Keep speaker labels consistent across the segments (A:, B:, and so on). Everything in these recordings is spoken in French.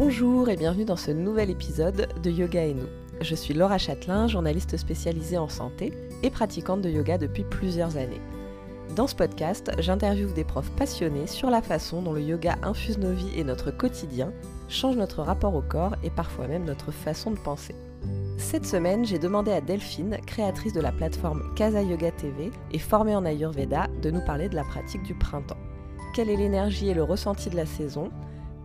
A: Bonjour et bienvenue dans ce nouvel épisode de Yoga et nous. Je suis Laura Châtelain, journaliste spécialisée en santé et pratiquante de yoga depuis plusieurs années. Dans ce podcast, j'interviewe des profs passionnés sur la façon dont le yoga infuse nos vies et notre quotidien, change notre rapport au corps et parfois même notre façon de penser. Cette semaine, j'ai demandé à Delphine, créatrice de la plateforme Casa Yoga TV et formée en Ayurveda, de nous parler de la pratique du printemps. Quelle est l'énergie et le ressenti de la saison?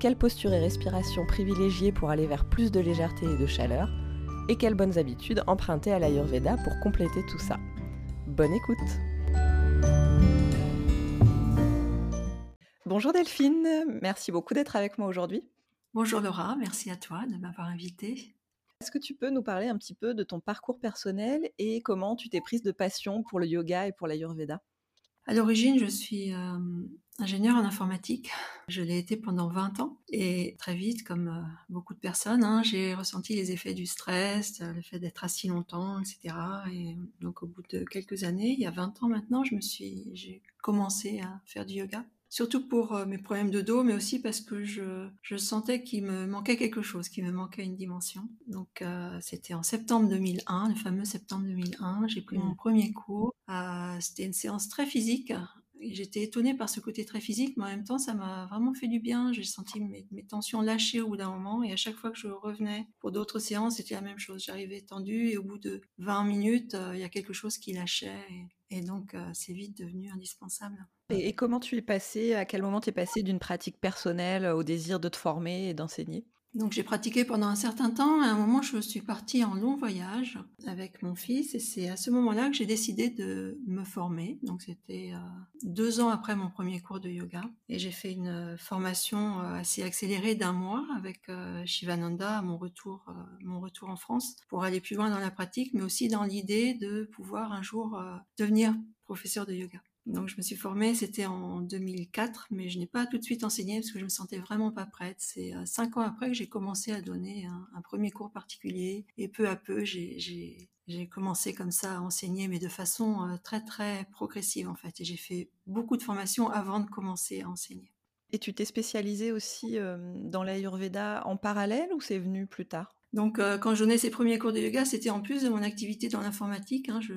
A: Quelle posture et respiration privilégier pour aller vers plus de légèreté et de chaleur Et quelles bonnes habitudes emprunter à l'Ayurveda pour compléter tout ça Bonne écoute Bonjour Delphine, merci beaucoup d'être avec moi aujourd'hui.
B: Bonjour Laura, merci à toi de m'avoir invitée.
A: Est-ce que tu peux nous parler un petit peu de ton parcours personnel et comment tu t'es prise de passion pour le yoga et pour l'Ayurveda?
B: À l'origine, je suis euh, ingénieure en informatique. Je l'ai été pendant 20 ans et très vite, comme euh, beaucoup de personnes, hein, j'ai ressenti les effets du stress, le fait d'être assis longtemps, etc. Et donc au bout de quelques années, il y a 20 ans maintenant, je me suis, j'ai commencé à faire du yoga surtout pour euh, mes problèmes de dos, mais aussi parce que je, je sentais qu'il me manquait quelque chose, qu'il me manquait une dimension. Donc euh, c'était en septembre 2001, le fameux septembre 2001, j'ai pris mon mmh. premier cours. Euh, c'était une séance très physique. J'étais étonnée par ce côté très physique, mais en même temps, ça m'a vraiment fait du bien. J'ai senti mes, tensions lâcher au bout d'un moment, et à chaque fois que je revenais pour d'autres séances, c'était la même chose. J'arrivais tendue, et au bout de 20 minutes, il y a quelque chose qui lâchait. Et donc, euh, c'est vite devenu indispensable.
A: Et, comment tu es passé, à quel moment tu es passé d'une pratique personnelle au désir de te former et d'enseigner?
B: Donc j'ai pratiqué pendant un certain temps. À un moment, je suis partie en long voyage avec mon fils et c'est à ce moment-là que j'ai décidé de me former. Donc c'était euh, deux ans après mon premier cours de yoga et j'ai fait une formation euh, assez accélérée d'un mois avec euh, Shivananda à mon retour, mon retour en France pour aller plus loin dans la pratique, mais aussi dans l'idée de pouvoir un jour devenir professeur de yoga. Donc je me suis formée, c'était en 2004, mais je n'ai pas tout de suite enseigné parce que je me sentais vraiment pas prête. C'est euh, cinq ans après que j'ai commencé à donner un, premier cours particulier et peu à peu j'ai commencé comme ça à enseigner, mais de façon euh, très très progressive en fait. Et j'ai fait beaucoup de formations avant de commencer à enseigner.
A: Et tu t'es spécialisée aussi euh, dans l'Ayurveda en parallèle ou c'est venu plus tard?
B: Donc, euh, quand je donnais ces premiers cours de yoga, c'était en plus de mon activité dans l'informatique. Hein, je,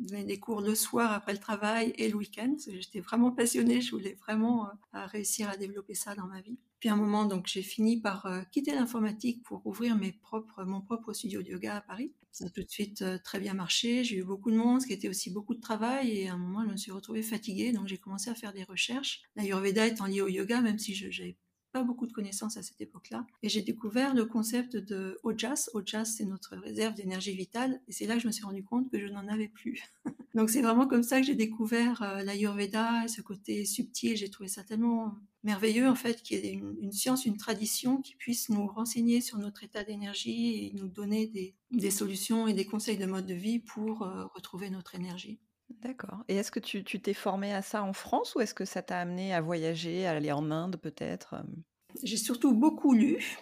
B: donnais des cours le soir après le travail et le week-end. J'étais vraiment passionnée. Je voulais vraiment euh, réussir à développer ça dans ma vie. Puis à un moment, donc, j'ai fini par euh, quitter l'informatique pour ouvrir mon propre studio de yoga à Paris. Ça a tout de suite très bien marché. J'ai eu beaucoup de monde, ce qui était aussi beaucoup de travail. Et à un moment, je me suis retrouvée fatiguée. Donc, j'ai commencé à faire des recherches. L'Ayurveda étant lié au yoga, même si je n'avais pas beaucoup de connaissances à cette époque-là. Et j'ai découvert le concept de Ojas. Ojas, c'est notre réserve d'énergie vitale. Et c'est là que je me suis rendu compte que je n'en avais plus. Donc c'est vraiment comme ça que j'ai découvert euh, l'Ayurveda et ce côté subtil. J'ai trouvé ça tellement merveilleux, en fait, qu'il y ait une, science, une tradition qui puisse nous renseigner sur notre état d'énergie et nous donner des, des, solutions et des conseils de mode de vie pour euh, retrouver notre énergie.
A: D'accord. Et est-ce que tu t'es formé à ça en France ou est-ce que ça t'a amené à voyager, à aller en Inde peut-être
B: J'ai surtout beaucoup lu.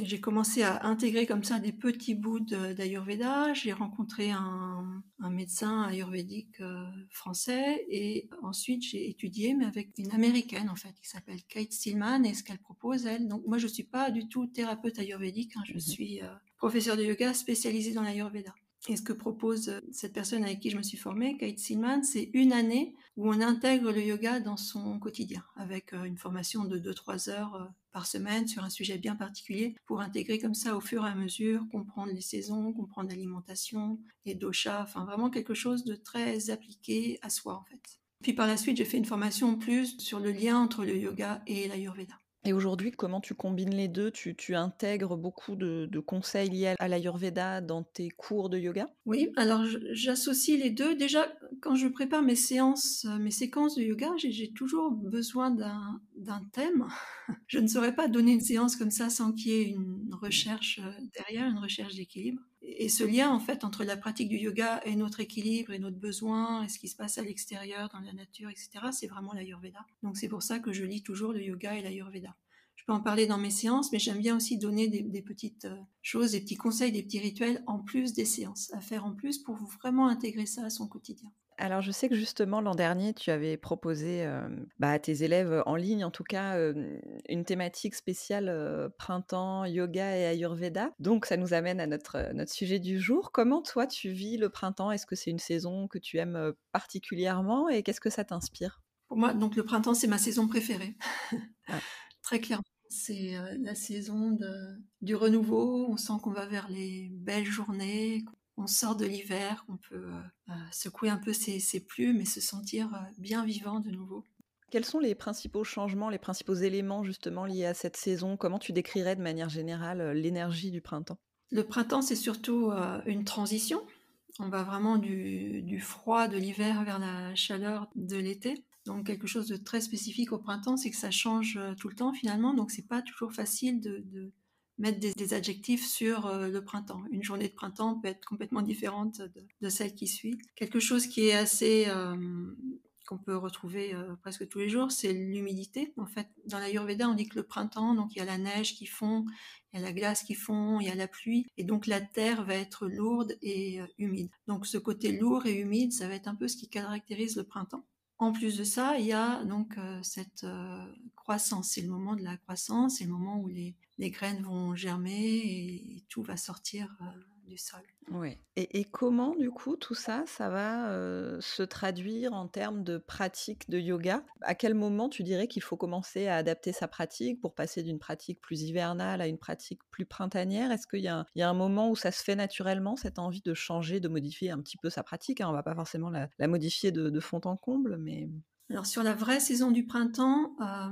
B: J'ai commencé à intégrer comme ça des petits bouts d'Ayurveda. J'ai rencontré un, médecin ayurvédique euh, français et ensuite j'ai étudié, mais avec une américaine en fait, qui s'appelle Kate Stillman et ce qu'elle propose elle. Donc moi je suis pas du tout thérapeute ayurvédique, hein. je mmh suis euh, professeur de yoga spécialisé dans l'ayurveda. Et ce que propose euh, cette personne avec qui je me suis formée, Kate Silman, c'est une année où on intègre le yoga dans son quotidien, avec euh, une formation de 2-3 heures euh, par semaine sur un sujet bien particulier, pour intégrer comme ça au fur et à mesure, comprendre les saisons, comprendre l'alimentation, les doshas, enfin vraiment quelque chose de très appliqué à soi en fait. Puis par la suite, j'ai fait une formation plus sur le lien entre le yoga et l'ayurveda.
A: Et aujourd'hui, comment tu combines les deux? Tu, intègres beaucoup de, conseils liés à l'Ayurveda dans tes cours de yoga?
B: Oui, alors j'associe les deux. Déjà, quand je prépare mes séances, euh, mes séquences de yoga, j'ai toujours besoin d'un thème. Je ne saurais pas donner une séance comme ça sans qu'il y ait une recherche euh, derrière, une recherche d'équilibre. Et ce lien, en fait, entre la pratique du yoga et notre équilibre et notre besoin et ce qui se passe à l'extérieur, dans la nature, etc., c'est vraiment l'Ayurveda. Donc c'est pour ça que je lis toujours le yoga et l'Ayurveda peux en parler dans mes séances, mais j'aime bien aussi donner des, petites euh, choses, des petits conseils, des petits rituels en plus des séances, à faire en plus pour vraiment intégrer ça à son quotidien.
A: Alors, je sais que justement, l'an dernier, tu avais proposé bah, à tes élèves en ligne, en tout cas, une thématique spéciale printemps, yoga et ayurveda. Donc, ça nous amène à notre, notre sujet du jour. Comment, toi, tu vis le printemps? Est-ce que c'est une saison que tu aimes particulièrement? Et qu'est-ce que ça t'inspire?
B: Pour moi, donc, le printemps, c'est ma saison préférée. Ah. Très clairement. C'est la saison de, du renouveau. On sent qu'on va vers les belles journées, on sort de l'hiver, qu'on peut euh, euh, secouer un peu ses, plumes et se sentir euh, bien vivant de nouveau.
A: Quels sont les principaux changements, les principaux éléments justement liés à cette saison? Comment tu décrirais de manière générale l'énergie du printemps?
B: Le printemps, c'est surtout une transition. On va vraiment du, froid de l'hiver vers la chaleur de l'été. Donc quelque chose de très spécifique au printemps, c'est que ça change tout le temps finalement. Donc c'est pas toujours facile de, mettre des, adjectifs sur euh, le printemps. Une journée de printemps peut être complètement différente de, celle qui suit. Quelque chose qui est assez euh, qu'on peut retrouver euh, presque tous les jours, c'est l'humidité. En fait, dans l'Ayurveda, on dit que le printemps, donc il y a la neige qui fond, il y a la glace qui fond, il y a la pluie, et donc la terre va être lourde et humide. Donc ce côté lourd et humide, ça va être un peu ce qui caractérise le printemps. En plus de ça, il y a donc cette croissance. C'est le moment de la croissance, c'est le moment où les, les graines vont germer et, tout va sortir euh, du sol.
A: Oui. Et, comment, du coup, tout ça, ça va euh, se traduire en termes de pratique de yoga? À quel moment tu dirais qu'il faut commencer à adapter sa pratique pour passer d'une pratique plus hivernale à une pratique plus printanière? Est-ce qu'il y, a un moment où ça se fait naturellement, cette envie de changer, de modifier un petit peu sa pratique? Hein On ne va pas forcément la, modifier de, fond en comble, mais...
B: Alors sur la vraie saison du printemps, euh,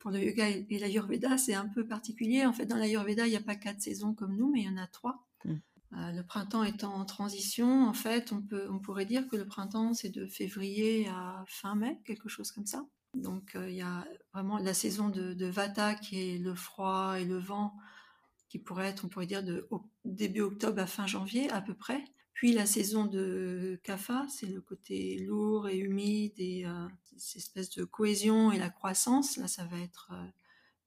B: pour le yoga et l'ayurveda, c'est un peu particulier. En fait, dans l'ayurveda, il n'y a pas quatre saisons comme nous, mais il y en a trois. Mm. Euh, le printemps étant en transition, en fait, on, peut, on pourrait dire que le printemps, c'est de février à fin mai, quelque chose comme ça. Donc, euh, il y a vraiment la saison de, Vata, qui est le froid et le vent, qui pourrait être, on pourrait dire, de début octobre à fin janvier, à peu près. Puis la saison de Kapha, c'est le côté lourd et humide et euh, cette espèce de cohésion et la croissance. Là, ça va être euh,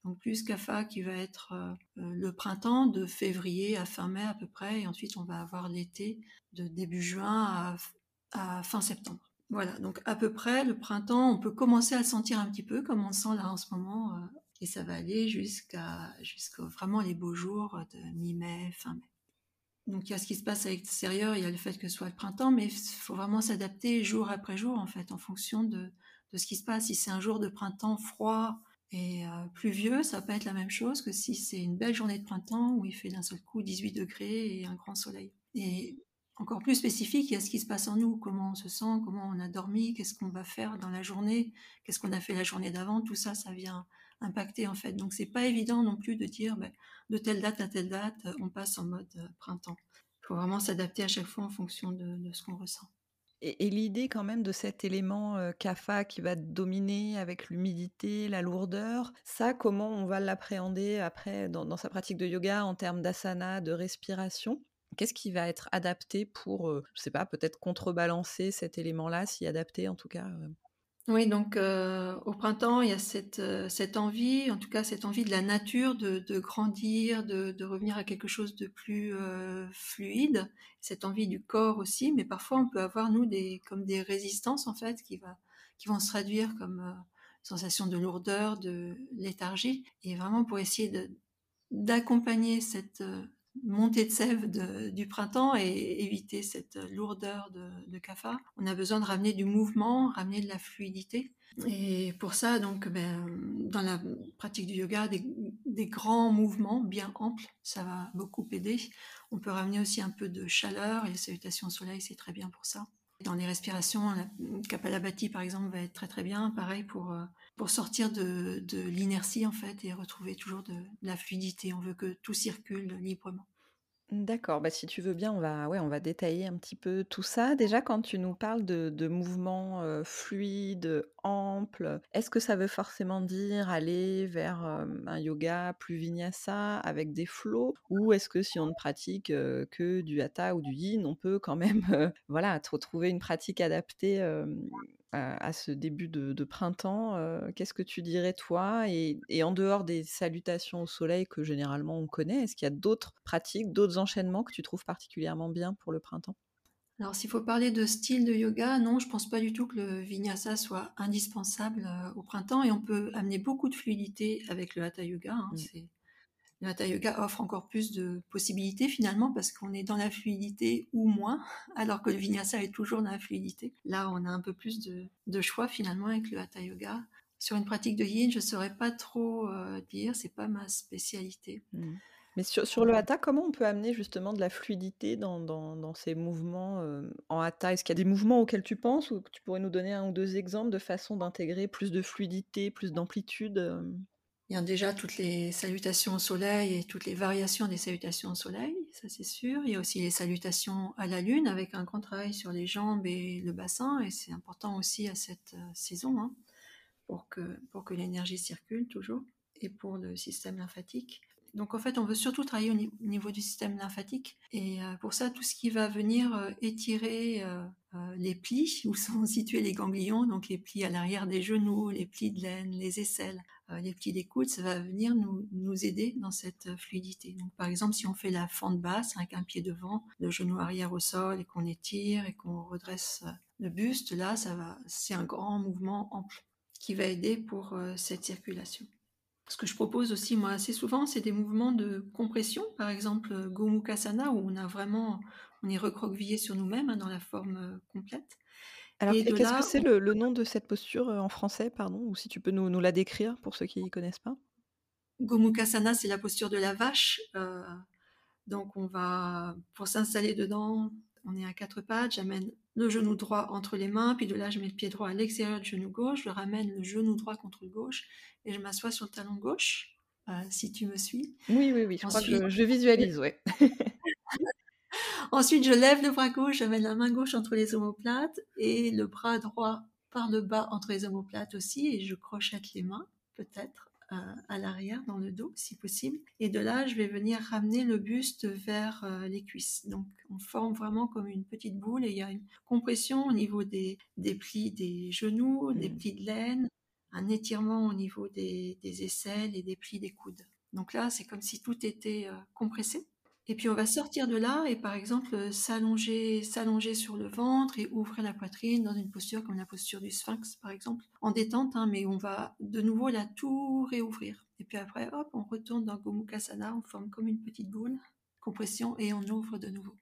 B: donc plus Kapha qui va être euh, le printemps de février à fin mai à peu près. Et ensuite, on va avoir l'été de début juin à, fin septembre. Voilà, donc à peu près le printemps, on peut commencer à sentir un petit peu comme on le sent là en ce moment. et ça va aller jusqu'à vraiment les beaux jours de mi-mai, fin mai. Donc il y a ce qui se passe à l'extérieur, il y a le fait que ce soit le printemps, mais il faut vraiment s'adapter jour après jour en fait, en fonction de, ce qui se passe. Si c'est un jour de printemps froid et euh, pluvieux, ça va pas être la même chose que si c'est une belle journée de printemps où il fait d'un seul coup 18 degrés et un grand soleil. Et encore plus spécifique, il y a ce qui se passe en nous, comment on se sent, comment on a dormi, qu'est-ce qu'on va faire dans la journée, qu'est-ce qu'on a fait la journée d'avant, tout ça, ça vient impacter en fait. Donc c'est pas évident non plus de dire ben, de telle date à telle date, on passe en mode euh, printemps. Il faut vraiment s'adapter à chaque fois en fonction de, ce qu'on ressent.
A: Et, l'idée quand même de cet élément euh, qui va dominer avec l'humidité, la lourdeur, ça, comment on va l'appréhender après dans, sa pratique de yoga en termes d'asana, de respiration? Qu'est-ce qui va être adapté pour, euh, je sais pas, peut-être contrebalancer cet élément-là, s'y adapter en tout cas
B: oui, donc euh, au printemps, il y a cette, euh, cette envie, en tout cas cette envie de la nature de, de grandir, de, de revenir à quelque chose de plus euh, fluide, cette envie du corps aussi, mais parfois on peut avoir, nous, des, comme des résistances, en fait, qui, va, qui vont se traduire comme sensation de lourdeur, de léthargie, et vraiment pour essayer d'accompagner cette montée de sève du printemps et éviter cette lourdeur de, de cafard. On a besoin de ramener du mouvement, ramener de la fluidité. Et pour ça, donc, ben, dans la pratique du yoga, des, des, grands mouvements bien amples, ça va beaucoup aider. On peut ramener aussi un peu de chaleur et les salutations au soleil, c'est très bien pour ça. Dans les respirations, la Kapalabhati par exemple va être très très bien, pareil pour, euh, sortir de, de l'inertie en fait et retrouver toujours de, la fluidité. On veut que tout circule librement.
A: D'accord, bah, si tu veux bien, on va, on va détailler un petit peu tout ça. Déjà, quand tu nous parles de, de mouvements euh, fluides, amples, est-ce que ça veut forcément dire aller vers un yoga plus vinyasa avec des flots? Ou est-ce que si on ne pratique que du hatha ou du yin, on peut quand même voilà, retrouver une pratique adaptée à, ce début de, printemps, qu'est-ce que tu dirais toi? Et, en dehors des salutations au soleil que généralement on connaît, est-ce qu'il y a d'autres pratiques, d'autres enchaînements que tu trouves particulièrement bien pour le printemps?
B: Alors, s'il faut parler de style de yoga, non, je pense pas du tout que le vinyasa soit indispensable au printemps et on peut amener beaucoup de fluidité avec le hatha yoga. Hein, mmh. Le hatha yoga offre encore plus de possibilités finalement parce qu'on est dans la fluidité ou moins, alors que le vinyasa est toujours dans la fluidité. Là, on a un peu plus de, choix finalement avec le hatha yoga. Sur une pratique de yin, je ne saurais pas trop euh, dire, c'est pas ma spécialité.
A: Mmh. Mais sur, le hatha, comment on peut amener justement de la fluidité dans, ces mouvements euh, en hatha? Est-ce qu'il y a des mouvements auxquels tu penses? Ou que tu pourrais nous donner un ou deux exemples de façon d'intégrer plus de fluidité, plus d'amplitude euh?
B: Il y a déjà toutes les salutations au soleil et toutes les variations des salutations au soleil, ça c'est sûr. Il y a aussi les salutations à la lune avec un grand travail sur les jambes et le bassin, et c'est important aussi à cette euh, saison hein, pour que, pour que l'énergie circule toujours et pour le système lymphatique. Donc en fait, on veut surtout travailler au niveau du système lymphatique. Et euh, pour ça, tout ce qui va venir euh, étirer euh, les plis, où sont situés les ganglions, donc les plis à l'arrière des genoux, les plis de l'aine, les aisselles, les plis des coudes, ça va venir nous, aider dans cette fluidité. Par exemple, si on fait la fente basse avec un pied devant, le genou arrière au sol et qu'on étire et qu'on redresse le buste, là, ça va, c'est un grand mouvement ample qui va aider pour cette circulation. Ce que je propose aussi, moi, assez souvent, c'est des mouvements de compression, par exemple euh, Gomukhasana, où on a vraiment, on est recroquevillé sur nous-mêmes hein, dans la forme euh, complète.
A: Alors, qu'est-ce que c'est le, nom de cette posture euh, en français, pardon, ou si tu peux nous, la décrire pour ceux qui ne connaissent pas?
B: Gomukhasana, c'est la posture de la vache. donc, on va, pour s'installer dedans, on est à quatre pattes, j'amène le genou droit entre les mains, puis de là je mets le pied droit à l'extérieur du genou gauche, je ramène le genou droit contre le gauche et je m'assois sur le talon gauche, euh, si tu me suis.
A: Oui, oui, oui, je crois que je, visualise, oui.
B: Ensuite, je lève le bras gauche, j'amène la main gauche entre les omoplates et le bras droit par le bas entre les omoplates aussi et je crochette les mains, peut-être à, l'arrière, dans le dos, si possible. Et de là, je vais venir ramener le buste vers euh, les cuisses. Donc, on forme vraiment comme une petite boule et il y a une compression au niveau des, des plis des genoux, des mmh. plis de laine, un étirement au niveau des, des, aisselles et des plis des coudes. Donc là, c'est comme si tout était euh, compressé. Et puis on va sortir de là et par exemple s'allonger, s'allonger sur le ventre et ouvrir la poitrine dans une posture comme la posture du sphinx par exemple, en détente, hein, mais on va de nouveau la tout réouvrir. Et puis après, hop, on retourne dans Gomukhasana, on forme comme une petite boule, compression et on ouvre de nouveau.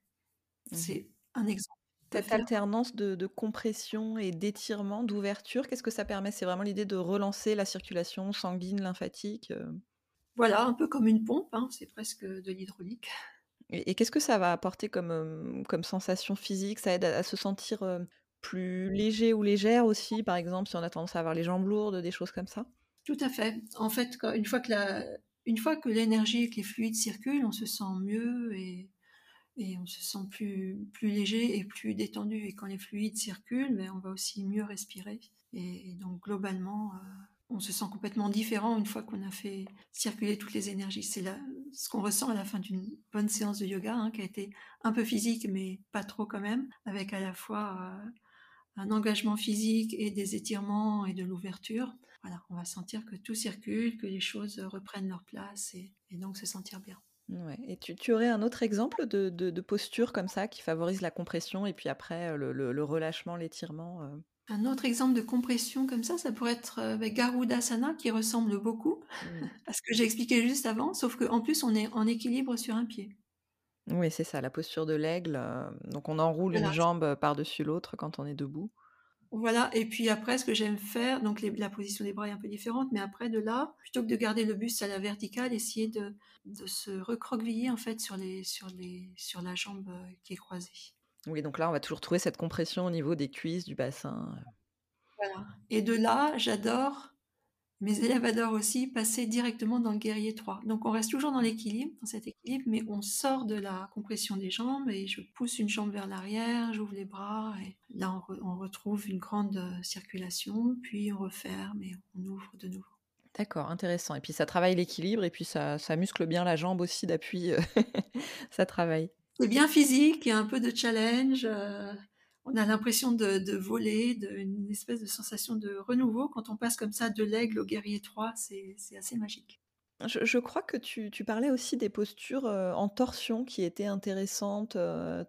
B: Mmh C'est un exemple.
A: Cette alternance de, compression et d'étirement, d'ouverture, qu'est-ce que ça permet? C'est vraiment l'idée de relancer la circulation sanguine, lymphatique euh?
B: Voilà, un peu comme une pompe, hein, c'est presque de l'hydraulique.
A: Et, qu'est-ce que ça va apporter comme, comme sensation physique? Ça aide à, se sentir plus léger ou légère aussi, par exemple, si on a tendance à avoir les jambes lourdes, des choses comme ça?
B: Tout à fait. En fait, une fois que une fois que l'énergie et que les fluides circulent, on se sent mieux et, et on se sent plus, plus léger et plus détendu. Et quand les fluides circulent, mais ben, on va aussi mieux respirer. Et, donc globalement, on se sent complètement différent une fois qu'on a fait circuler toutes les énergies. C'est ce qu'on ressent à la fin d'une bonne séance de yoga, hein, qui a été un peu physique, mais pas trop quand même, avec à la fois euh, un engagement physique et des étirements et de l'ouverture. Voilà, on va sentir que tout circule, que les choses reprennent leur place et, donc se sentir bien.
A: Et tu, aurais un autre exemple de, posture comme ça qui favorise la compression et puis après le, relâchement, l'étirement euh?
B: Un autre exemple de compression comme ça, ça pourrait être euh, avec Garudasana qui ressemble beaucoup mmh. à ce que j'ai expliqué juste avant, sauf qu'en plus on est en équilibre sur un pied.
A: Oui, c'est ça, la posture de l'aigle. Euh, donc on enroule une jambe par-dessus l'autre quand on est debout.
B: Voilà, et puis après, ce que j'aime faire, donc la position des bras est un peu différente, mais après de là, plutôt que de garder le buste à la verticale, essayer de, se recroqueviller en fait sur, les, sur, les, sur la jambe euh, qui est croisée.
A: Oui, donc là, on va toujours trouver cette compression au niveau des cuisses, du bassin.
B: Voilà. Et de là, j'adore, mes élèves adorent aussi passer directement dans le guerrier 3. Donc on reste toujours dans l'équilibre, dans cet équilibre, mais on sort de la compression des jambes et je pousse une jambe vers l'arrière, j'ouvre les bras et là on, retrouve une grande euh, circulation, puis on referme et on ouvre de nouveau.
A: D'accord, intéressant. Et puis ça travaille l'équilibre et puis ça, ça muscle bien la jambe aussi d'appui. Euh, ça travaille.
B: C'est bien physique, il y a un peu de challenge. Euh, on a l'impression de, voler, de, une espèce de sensation de renouveau. Quand on passe comme ça de l'aigle au guerrier 3, c'est assez magique.
A: Je, crois que tu, parlais aussi des postures en torsion qui étaient intéressantes,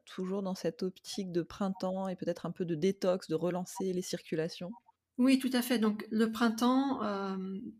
A: toujours dans cette optique de printemps et peut-être un peu de détox, de relancer les circulations.
B: Oui, tout à fait. Donc le printemps,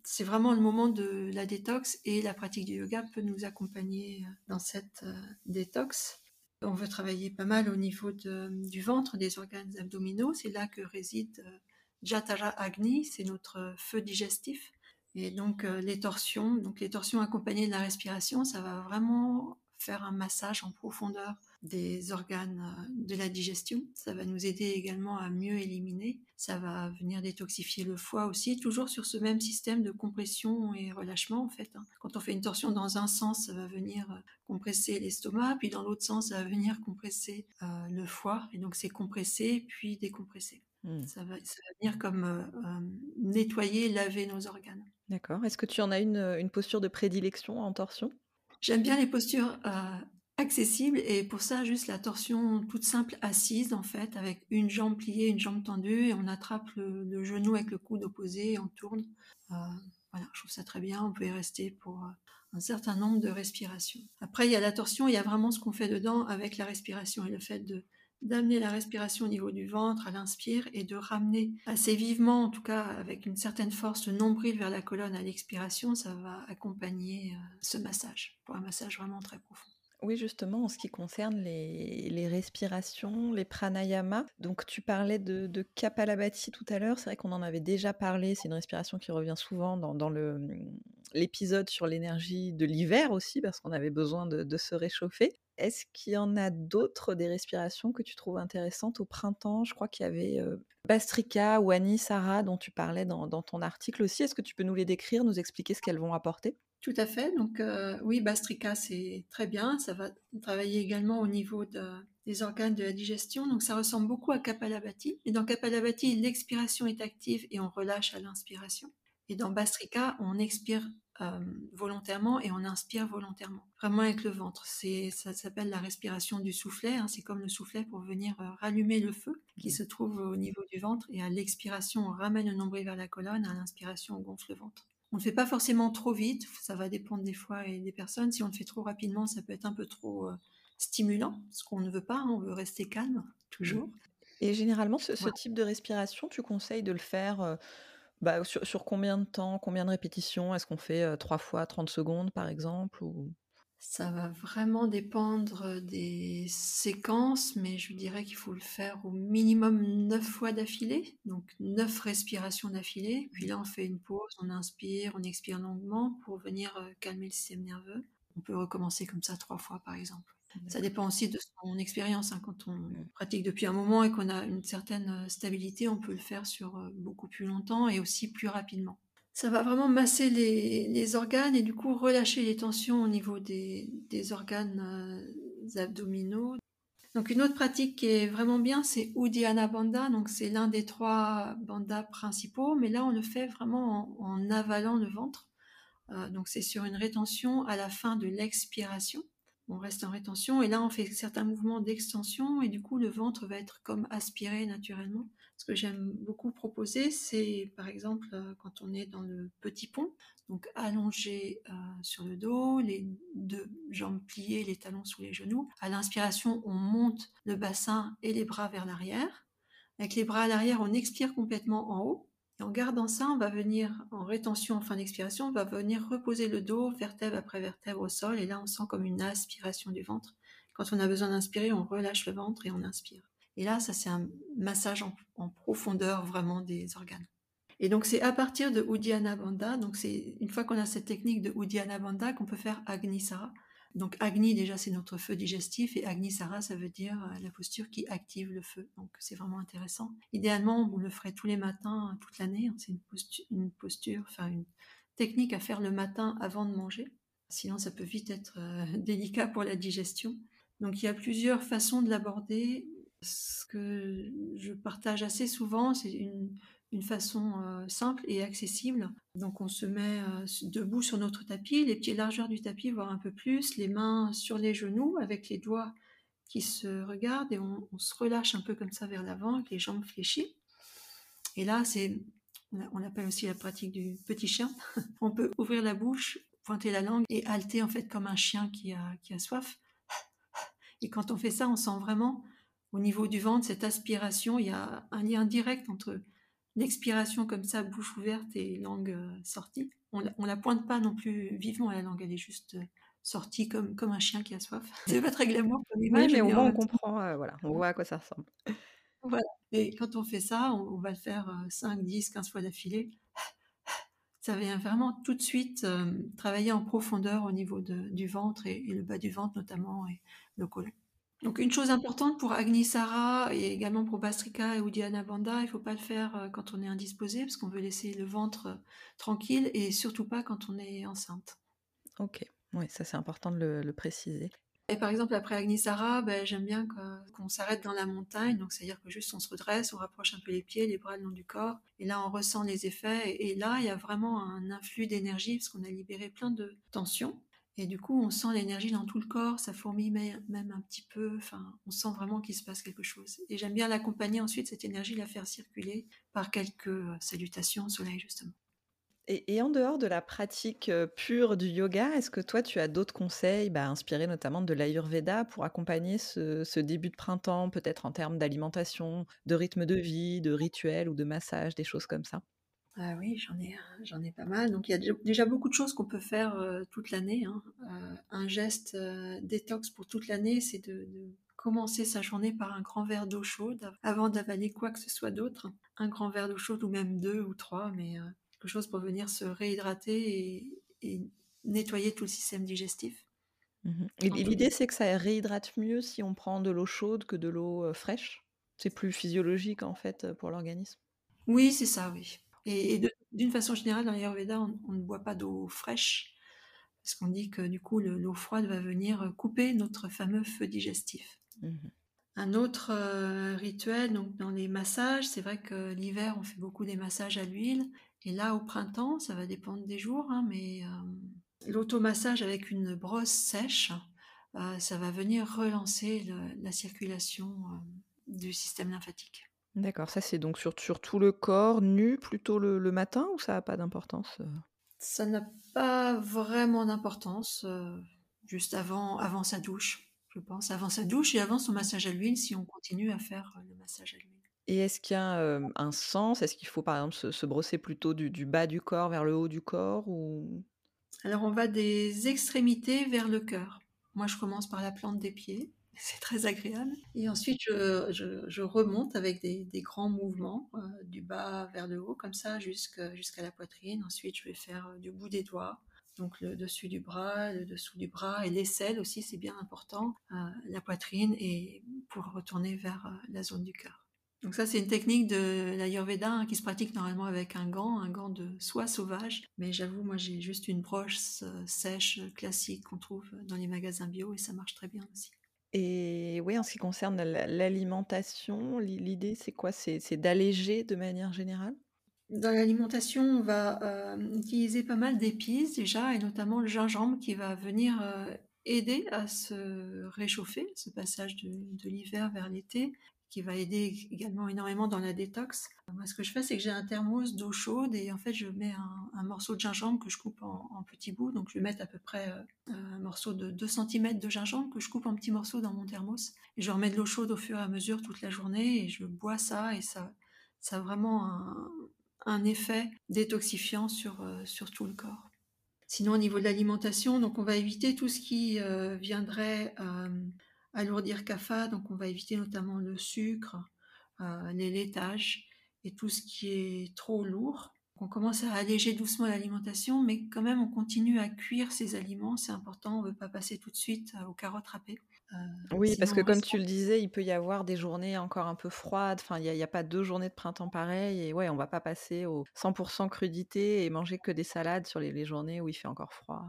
B: c'est vraiment le moment de la détox et la pratique du yoga peut nous accompagner dans cette détox. On veut travailler pas mal au niveau du ventre, des organes abdominaux. C'est là que réside euh, Jatara Agni, c'est notre feu digestif. Et donc euh, les torsions, donc les torsions accompagnées de la respiration, ça va vraiment faire un massage en profondeur des organes euh, de la digestion. Ça va nous aider également à mieux éliminer. Ça va venir détoxifier le foie aussi, toujours sur ce même système de compression et relâchement en fait. Hein. Quand on fait une torsion dans un sens, ça va venir euh, compresser l'estomac, puis dans l'autre sens, ça va venir compresser euh, le foie. Et donc c'est compressé puis décompressé. Hmm. Ça, va, venir comme nettoyer, laver nos organes.
A: D'accord. Est-ce que tu en as une, une posture de prédilection en torsion?
B: J'aime bien les postures accessible et pour ça juste la torsion toute simple assise en fait avec une jambe pliée, une jambe tendue et on attrape le, genou avec le coude opposé et on tourne. Euh, voilà, je trouve ça très bien. On peut y rester pour euh, un certain nombre de respirations. Après, il y a la torsion, il y a vraiment ce qu'on fait dedans avec la respiration et le fait de d'amener la respiration au niveau du ventre à l'inspire et de ramener assez vivement, en tout cas avec une certaine force, le nombril vers la colonne à l'expiration, ça va accompagner euh, ce massage pour un massage vraiment très profond.
A: Oui, justement, en ce qui concerne les, respirations, les pranayamas. Donc, tu parlais de, Kapalabhati tout à l'heure. C'est vrai qu'on en avait déjà parlé. C'est une respiration qui revient souvent dans, l'épisode sur l'énergie de l'hiver aussi, parce qu'on avait besoin de, se réchauffer. Est-ce qu'il y en a d'autres des respirations que tu trouves intéressantes au printemps? Je crois qu'il y avait euh, Bastrika ou Sarah dont tu parlais dans ton article aussi. Est-ce que tu peux nous les décrire, nous expliquer ce qu'elles vont apporter?
B: Tout à fait. Donc euh, oui, Bastrika, c'est très bien. Ça va travailler également au niveau des organes de la digestion. Donc ça ressemble beaucoup à Kapalabhati. Et dans Kapalabhati, l'expiration est active et on relâche à l'inspiration. Et dans Bastrika, on expire euh, volontairement et on inspire volontairement, vraiment avec le ventre. C'est, ça s'appelle la respiration du soufflet. Hein. C'est comme le soufflet pour venir euh, rallumer le feu qui se trouve au niveau du ventre. Et à l'expiration, on ramène le nombril vers la colonne. À l'inspiration, on gonfle le ventre. On ne fait pas forcément trop vite, ça va dépendre des fois et des personnes. Si on le fait trop rapidement, ça peut être un peu trop euh, stimulant, ce qu'on ne veut pas, hein. on veut rester calme, toujours.
A: Et généralement, ce, type de respiration, tu conseilles de le faire euh, bah, sur, combien de temps, combien de répétitions? Est-ce qu'on fait euh, trois fois 30 secondes, par exemple ou...
B: Ça va vraiment dépendre des séquences, mais je dirais qu'il faut le faire au minimum neuf fois d'affilée, donc neuf respirations d'affilée. Puis là, on fait une pause, on inspire, on expire longuement pour venir euh, calmer le système nerveux. On peut recommencer comme ça trois fois, par exemple. Ça dépend aussi de son expérience. Hein. Quand on pratique depuis un moment et qu'on a une certaine euh, stabilité, on peut le faire sur euh, beaucoup plus longtemps et aussi plus rapidement ça va vraiment masser les, organes et du coup relâcher les tensions au niveau des, organes euh, abdominaux. Donc une autre pratique qui est vraiment bien, c'est Uddiyana Bandha. Donc c'est l'un des trois bandhas principaux, mais là on le fait vraiment en, avalant le ventre. Euh, donc c'est sur une rétention à la fin de l'expiration. On reste en rétention et là on fait certains mouvements d'extension et du coup le ventre va être comme aspiré naturellement. Ce que j'aime beaucoup proposer, c'est par exemple euh, quand on est dans le petit pont, donc allongé euh, sur le dos, les deux jambes pliées, les talons sous les genoux. À l'inspiration, on monte le bassin et les bras vers l'arrière. Avec les bras à l'arrière, on expire complètement en haut. En gardant ça, on va venir en rétention en fin d'expiration, on va venir reposer le dos vertèbre après vertèbre au sol. Et là, on sent comme une aspiration du ventre. Quand on a besoin d'inspirer, on relâche le ventre et on inspire. Et là, ça c'est un massage en, profondeur vraiment des organes. Et donc c'est à partir de Uddiyana Bandha, donc c'est une fois qu'on a cette technique de Uddiyana Bandha qu'on peut faire Agnisara. Donc Agni déjà c'est notre feu digestif et Agnisara ça veut dire euh, la posture qui active le feu. Donc c'est vraiment intéressant. Idéalement on le ferait tous les matins toute l'année. Hein. C'est une posture, une posture, enfin une technique à faire le matin avant de manger. Sinon ça peut vite être euh, délicat pour la digestion. Donc il y a plusieurs façons de l'aborder. Ce que je partage assez souvent, c'est une, façon euh, simple et accessible. Donc on se met euh, debout sur notre tapis, les pieds largeur du tapis, voire un peu plus, les mains sur les genoux avec les doigts qui se regardent et on, se relâche un peu comme ça vers l'avant avec les jambes fléchies. Et là, c'est, on appelle aussi la pratique du petit chien. on peut ouvrir la bouche, pointer la langue et halter en fait comme un chien qui a, qui a soif. Et quand on fait ça, on sent vraiment au niveau du ventre cette aspiration. Il y a un lien direct entre l'expiration comme ça, bouche ouverte et langue euh, sortie. On, ne la pointe pas non plus vivement la langue, elle est juste euh, sortie comme, comme un chien qui a soif. C'est pas très glamour comme image.
A: Oui, mais au moins on comprend, euh, voilà, on voit à quoi ça ressemble.
B: Voilà. Et quand on fait ça, on, va le faire 5, 10, 15 fois d'affilée. Ça vient vraiment tout de suite travailler en profondeur au niveau du ventre et, le bas du ventre notamment et le côlon. Donc une chose importante pour Agnisara et également pour Bastrika et Uddiyana Bandha, il ne faut pas le faire euh, quand on est indisposé parce qu'on veut laisser le ventre euh, tranquille et surtout pas quand on est enceinte.
A: Ok, oui, ça c'est important de le, préciser.
B: Et par exemple après Agnisara, ben, j'aime bien qu'on s'arrête dans la montagne, donc c'est-à-dire que juste on se redresse, on rapproche un peu les pieds, les bras le long du corps, et là on ressent les effets, et là il y a vraiment un influx d'énergie parce qu'on a libéré plein de tensions. Et du coup, on sent l'énergie dans tout le corps, ça fourmille même un petit peu, on sent vraiment qu'il se passe quelque chose. Et j'aime bien l'accompagner ensuite, cette énergie, la faire circuler par quelques euh, salutations au soleil, justement.
A: Et, en dehors de la pratique euh, pure du yoga, est-ce que toi, tu as d'autres conseils, bah, inspirés notamment de l'Ayurveda, pour accompagner ce, début de printemps, peut-être en termes d'alimentation, de rythme de vie, de rituel ou de massage, des choses comme ça?
B: Ah oui, j'en ai, j'en ai pas mal. Donc il y a déjà beaucoup de choses qu'on peut faire euh, toute l'année. Hein. Euh, un geste euh, détox pour toute l'année, c'est de, commencer sa journée par un grand verre d'eau chaude avant d'avaler quoi que ce soit d'autre. Un grand verre d'eau chaude ou même deux ou trois, mais quelque chose pour venir se réhydrater et, nettoyer tout le système digestif.
A: Mmh et l'idée, c'est que ça réhydrate mieux si on prend de l'eau chaude que de l'eau fraîche. C'est plus physiologique en fait pour l'organisme.
B: Oui, c'est ça, oui. Et, d'une façon générale, dans l'Ayurveda, on, on, ne boit pas d'eau fraîche, parce qu'on dit que du coup, l'eau froide va venir couper notre fameux feu digestif. Mmh Un autre euh, rituel, donc dans les massages, c'est vrai que l'hiver, on fait beaucoup des massages à l'huile. Et là, au printemps, ça va dépendre des jours, hein, mais euh, l'automassage avec une brosse sèche, euh, ça va venir relancer la circulation du système lymphatique.
A: D'accord, ça c'est donc sur, tout le corps nu plutôt le, matin ou ça n'a pas d'importance euh?
B: Ça n'a pas vraiment d'importance, euh, juste avant, avant sa douche, je pense, avant sa douche et avant son massage à l'huile si on continue à faire euh, le massage à l'huile.
A: Et est-ce qu'il y a un sens? Est-ce qu'il faut par exemple se, brosser plutôt du, du, bas du corps vers le haut du corps ou...
B: Alors on va des extrémités vers le cœur. Moi je commence par la plante des pieds c'est très agréable. Et ensuite, je, remonte avec des, grands mouvements euh, du bas vers le haut, comme ça, jusqu'à la poitrine. Ensuite, je vais faire euh, du bout des doigts, donc le dessus du bras, le dessous du bras, et l'aisselle aussi, c'est bien important, euh, la poitrine, et pour retourner vers la zone du cœur. Donc ça, c'est une technique de l'Ayurveda hein, qui se pratique normalement avec un gant, un gant de soie sauvage. Mais j'avoue, moi, j'ai juste une broche sèche classique qu'on trouve dans les magasins bio et ça marche très bien aussi.
A: Et oui, en ce qui concerne l'alimentation, l'idée, c'est quoi? C'est d'alléger de manière générale?
B: Dans l'alimentation, on va euh, utiliser pas mal d'épices déjà, et notamment le gingembre qui va venir euh, aider à se réchauffer, ce passage de l'hiver vers l'été qui va aider également énormément dans la détox. Ce que je fais, c'est que j'ai un thermos d'eau chaude et en fait, je mets un, morceau de gingembre que je coupe en, petits bouts. Donc, je vais mettre à peu près euh, un morceau de 2 cm de gingembre que je coupe en petits morceaux dans mon thermos. Et je remets de l'eau chaude au fur et à mesure toute la journée et je bois ça et ça, ça a vraiment un, effet détoxifiant sur, euh, sur tout le corps. Sinon, au niveau de l'alimentation, donc on va éviter tout ce qui euh, viendrait alourdir CAFA, donc on va éviter notamment le sucre, euh, les laitages et tout ce qui est trop lourd. On commence à alléger doucement l'alimentation, mais quand même on continue à cuire ces aliments, c'est important, on ne veut pas passer tout de suite euh, aux carottes râpées.
A: Euh, oui, parce que comme tu le disais, il peut y avoir des journées encore un peu froides. Enfin, il n'y a, pas deux journées de printemps pareilles. Et ouais, on va pas passer au 100% crudité et manger que des salades sur les journées où il fait encore froid.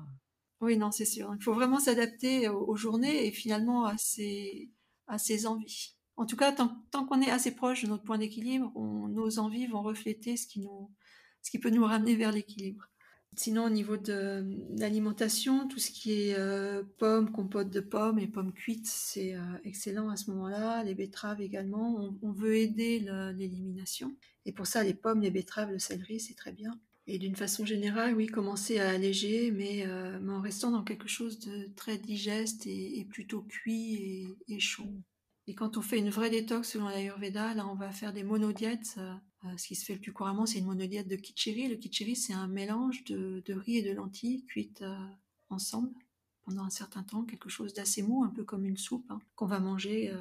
B: Oui, non, c'est sûr. Il faut vraiment s'adapter aux, journées et finalement à ses, à ses envies. En tout cas, tant, tant qu'on est assez proche de notre point d'équilibre, nos envies vont refléter ce qui, nous, ce qui peut nous ramener vers l'équilibre. Sinon, au niveau de l'alimentation, tout ce qui est euh, pommes, compote de pommes et pommes cuites, c'est euh, excellent à ce moment-là. Les betteraves également. On, veut aider l'élimination. Et pour ça, les pommes, les betteraves, le céleri, c'est très bien. Et d'une façon générale, oui, commencer à alléger, mais, euh, en restant dans quelque chose de très digeste et, plutôt cuit et, chaud. Et quand on fait une vraie détox selon l'Ayurveda, là, on va faire des monodiètes. Euh, euh, ce qui se fait le plus couramment, c'est une monodiète de kitcheri. Le kitcheri, c'est un mélange de, riz et de lentilles cuites ensemble pendant un certain temps, quelque chose d'assez mou, un peu comme une soupe, hein, qu'on va manger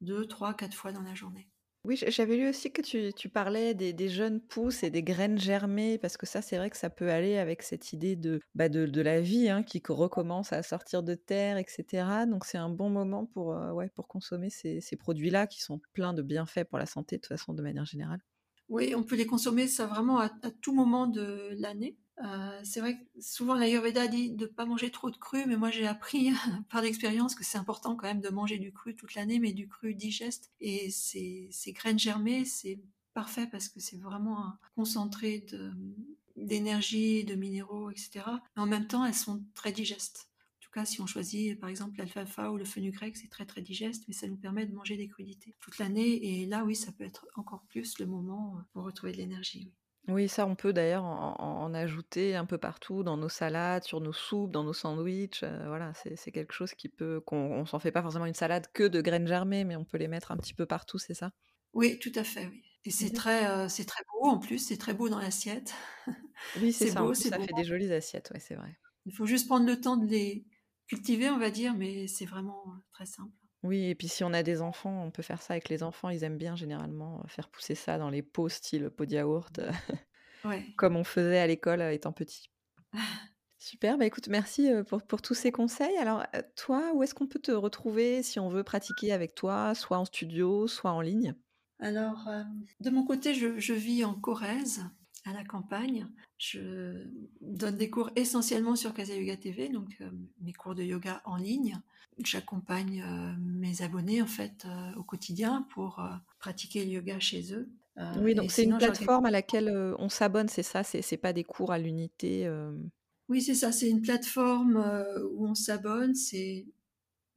B: deux, trois, quatre fois dans la journée.
A: Oui, j'avais lu aussi que tu, parlais des, jeunes pousses et des graines germées, parce que ça, c'est vrai que ça peut aller avec cette idée de, bah, de, la vie hein, qui recommence à sortir de terre, etc. Donc c'est un bon moment pour, euh, consommer ces, produits-là qui sont pleins de bienfaits pour la santé, de toute façon, de manière générale.
B: Oui, on peut les consommer ça vraiment à tout moment de l'année. Euh, c'est vrai que souvent l'Ayurveda dit de ne pas manger trop de cru, mais moi j'ai appris par l'expérience que c'est important quand même de manger du cru toute l'année, mais du cru digeste. Et ces, graines germées, c'est parfait parce que c'est vraiment un concentré d'énergie, de, minéraux, etc. Mais en même temps, elles sont très digestes. En tout cas, si on choisit par exemple l'alfalfa ou le fenugrec, c'est très très digeste, mais ça nous permet de manger des crudités toute l'année. Et là, oui, ça peut être encore plus le moment pour retrouver de l'énergie.
A: Ça, on peut d'ailleurs en, ajouter un peu partout, dans nos salades, sur nos soupes, dans nos sandwichs. Euh, voilà, c'est quelque chose qui peut. qu'on on s'en fait pas forcément une salade que de graines germées, mais on peut les mettre un petit peu partout, c'est ça?
B: Oui, tout à fait, oui. Et c'est très, euh, c'est très beau en plus, c'est très beau dans l'assiette.
A: Oui, c'est ça. beau, ça fait des jolies assiettes, ouais, c'est vrai.
B: Il faut juste prendre le temps de les cultiver, on va dire, mais c'est vraiment euh, très simple.
A: Oui, et puis si on a des enfants, on peut faire ça avec les enfants. Ils aiment bien généralement faire pousser ça dans les pots style pot de yaourt, comme on faisait à l'école étant petit. Super, bah écoute, merci pour, pour tous ces conseils. Alors, toi, où est-ce qu'on peut te retrouver si on veut pratiquer avec toi, soit en studio, soit en ligne?
B: Alors, de mon côté, je, je vis en Corrèze, à la campagne. Je donne des cours essentiellement sur Casa Yoga TV, donc mes cours de yoga en ligne j'accompagne euh, mes abonnés en fait euh, au quotidien pour euh, pratiquer le yoga chez eux.
A: oui, donc c'est une plateforme à laquelle on s'abonne, c'est ça? C'est pas des cours à l'unité
B: Oui, c'est ça. C'est une plateforme où on s'abonne. C'est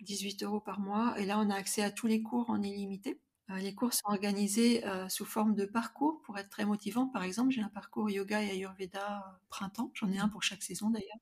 B: 18 euros par mois. Et là, on a accès à tous les cours en illimité. Les cours sont organisés sous forme de parcours pour être très motivant. Par exemple, j'ai un parcours yoga et ayurveda printemps. J'en ai un pour chaque saison d'ailleurs,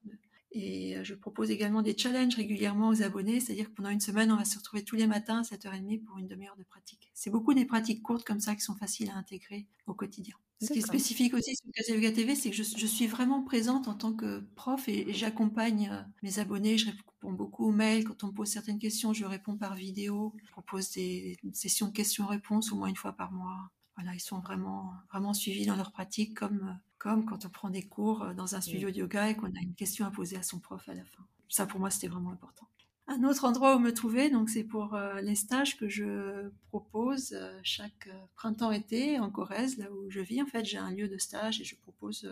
B: et euh, je propose également des challenges régulièrement aux abonnés, c'est-à-dire que pendant une semaine, on va se retrouver tous les matins à 7h30 pour une demi-heure de pratique. C'est beaucoup des pratiques courtes comme ça qui sont faciles à intégrer au quotidien. Ce qui est spécifique aussi sur Casa Yoga TV, c'est que je, suis vraiment présente en tant que prof et, j'accompagne euh, mes abonnés. Je réponds beaucoup aux mails. Quand on me pose certaines questions, je réponds par vidéo. Je propose des sessions de questions-réponses au moins une fois par mois. Voilà, ils sont vraiment, vraiment suivis dans leur pratique comme euh, comme quand on prend des cours euh, dans un studio de yoga et qu'on a une question à poser à son prof à la fin. Ça, pour moi, c'était vraiment important. Un autre endroit où me trouver, donc c'est pour euh, les stages que je propose euh, chaque printemps-été en Corrèze, là où je vis. En fait, j'ai un lieu de stage et je propose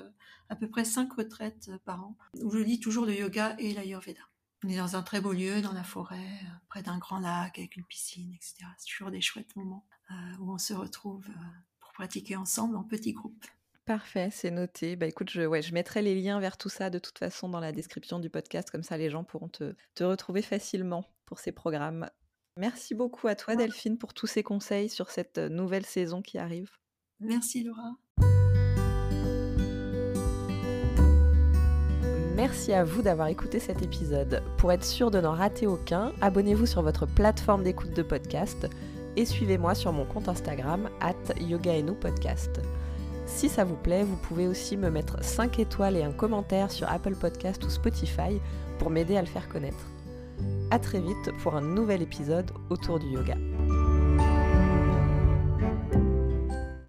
B: à peu près cinq retraites par an, où je lis toujours le yoga et l'ayurveda. On est dans un très beau lieu, dans la forêt, près d'un grand lac avec une piscine, etc. C'est toujours des chouettes moments où on se retrouve pour pratiquer ensemble en petits groupes.
A: Parfait, c'est noté. Bah écoute, je, ouais, je mettrai les liens vers tout ça de toute façon dans la description du podcast, comme ça les gens pourront te, te retrouver facilement pour ces programmes. Merci beaucoup à toi Delphine pour tous ces conseils sur cette euh, nouvelle saison qui arrive.
B: Merci Laura.
A: Merci à vous d'avoir écouté cet épisode. Pour être sûr de n'en rater aucun, abonnez-vous sur votre plateforme d'écoute de podcast et suivez-moi sur mon compte Instagram at Podcast. Si ça vous plaît, vous pouvez aussi me mettre 5 étoiles et un commentaire sur Apple Podcast ou Spotify pour m'aider à le faire connaître. A très vite pour un nouvel épisode autour du yoga.